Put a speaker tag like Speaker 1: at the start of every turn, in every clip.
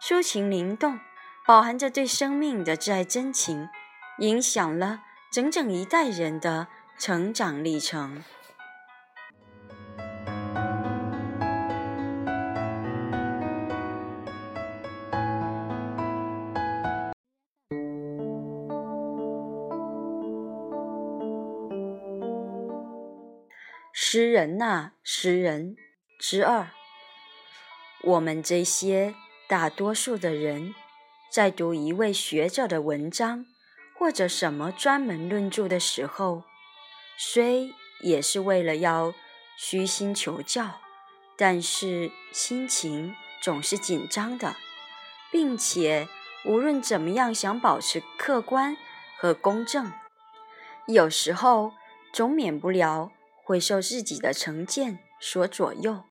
Speaker 1: 抒情灵动，饱含着对生命的挚爱真情，影响了整整一代人的成长历程。诗人呐，诗人之二。我们这些大多数的人，在读一位学者的文章或者什么专门论著的时候，虽也是为了要虚心求教，但是心情总是紧张的，并且无论怎么样想保持客观和公正，有时候总免不了。会受自己的成见所左右。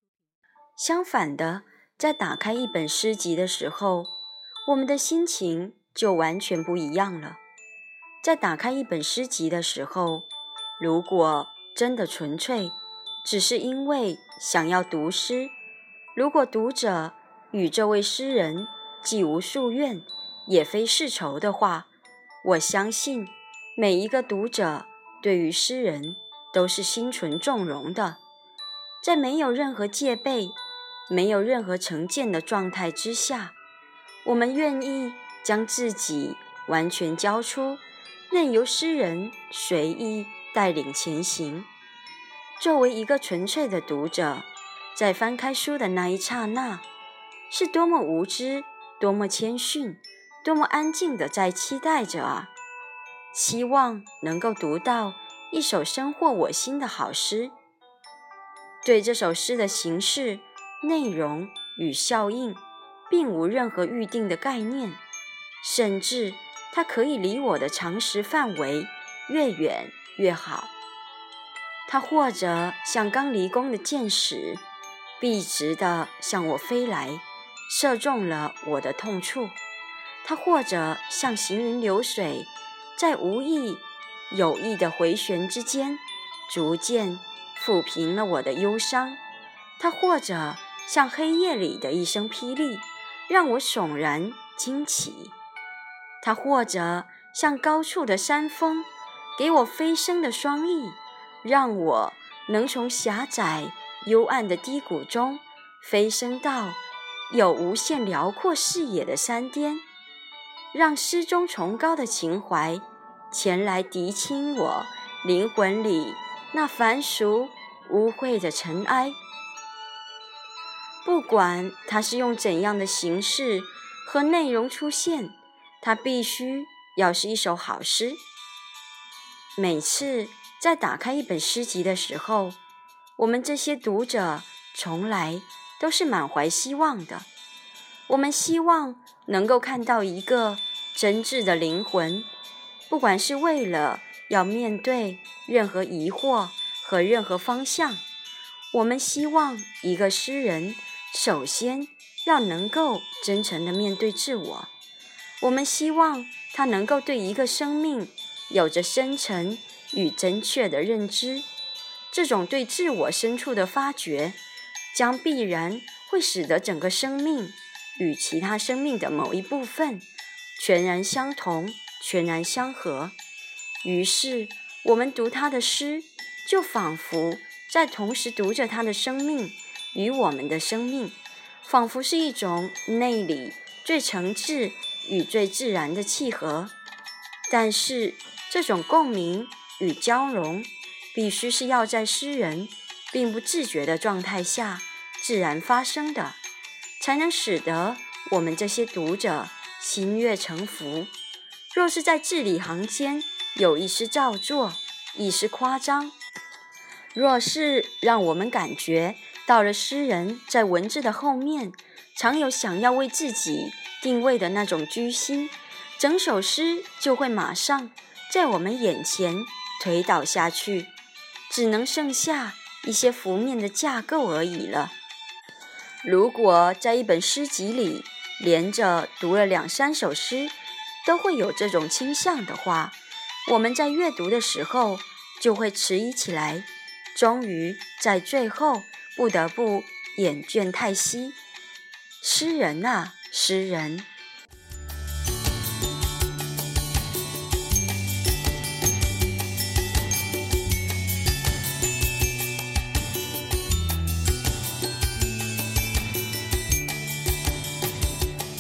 Speaker 1: 相反的，在打开一本诗集的时候，我们的心情就完全不一样了。在打开一本诗集的时候，如果真的纯粹只是因为想要读诗，如果读者与这位诗人既无夙愿，也非世仇的话，我相信每一个读者对于诗人。都是心存纵容的，在没有任何戒备、没有任何成见的状态之下，我们愿意将自己完全交出，任由诗人随意带领前行。作为一个纯粹的读者，在翻开书的那一刹那，是多么无知、多么谦逊、多么安静的在期待着啊！希望能够读到。一首深获我心的好诗，对这首诗的形式、内容与效应，并无任何预定的概念，甚至它可以离我的常识范围越远越好。它或者像刚离宫的箭矢，笔直地向我飞来，射中了我的痛处；它或者像行云流水，在无意。有意的回旋之间，逐渐抚平了我的忧伤。它或者像黑夜里的一声霹雳，让我悚然惊起；它或者像高处的山峰，给我飞升的双翼，让我能从狭窄幽暗的低谷中飞升到有无限辽阔视野的山巅，让诗中崇高的情怀。前来涤清我灵魂里那凡俗污秽的尘埃。不管它是用怎样的形式和内容出现，它必须要是一首好诗。每次在打开一本诗集的时候，我们这些读者从来都是满怀希望的。我们希望能够看到一个真挚的灵魂。不管是为了要面对任何疑惑和任何方向，我们希望一个诗人首先要能够真诚的面对自我。我们希望他能够对一个生命有着深沉与正确的认知。这种对自我深处的发掘，将必然会使得整个生命与其他生命的某一部分全然相同。全然相合，于是我们读他的诗，就仿佛在同时读着他的生命与我们的生命，仿佛是一种内里最诚挚与最自然的契合。但是，这种共鸣与交融，必须是要在诗人并不自觉的状态下自然发生的，才能使得我们这些读者心悦诚服。若是在字里行间有一丝造作，一丝夸张，若是让我们感觉到了诗人在文字的后面常有想要为自己定位的那种居心，整首诗就会马上在我们眼前推倒下去，只能剩下一些浮面的架构而已了。如果在一本诗集里连着读了两三首诗，都会有这种倾向的话，我们在阅读的时候就会迟疑起来，终于在最后不得不掩卷叹息：诗人啊，诗人！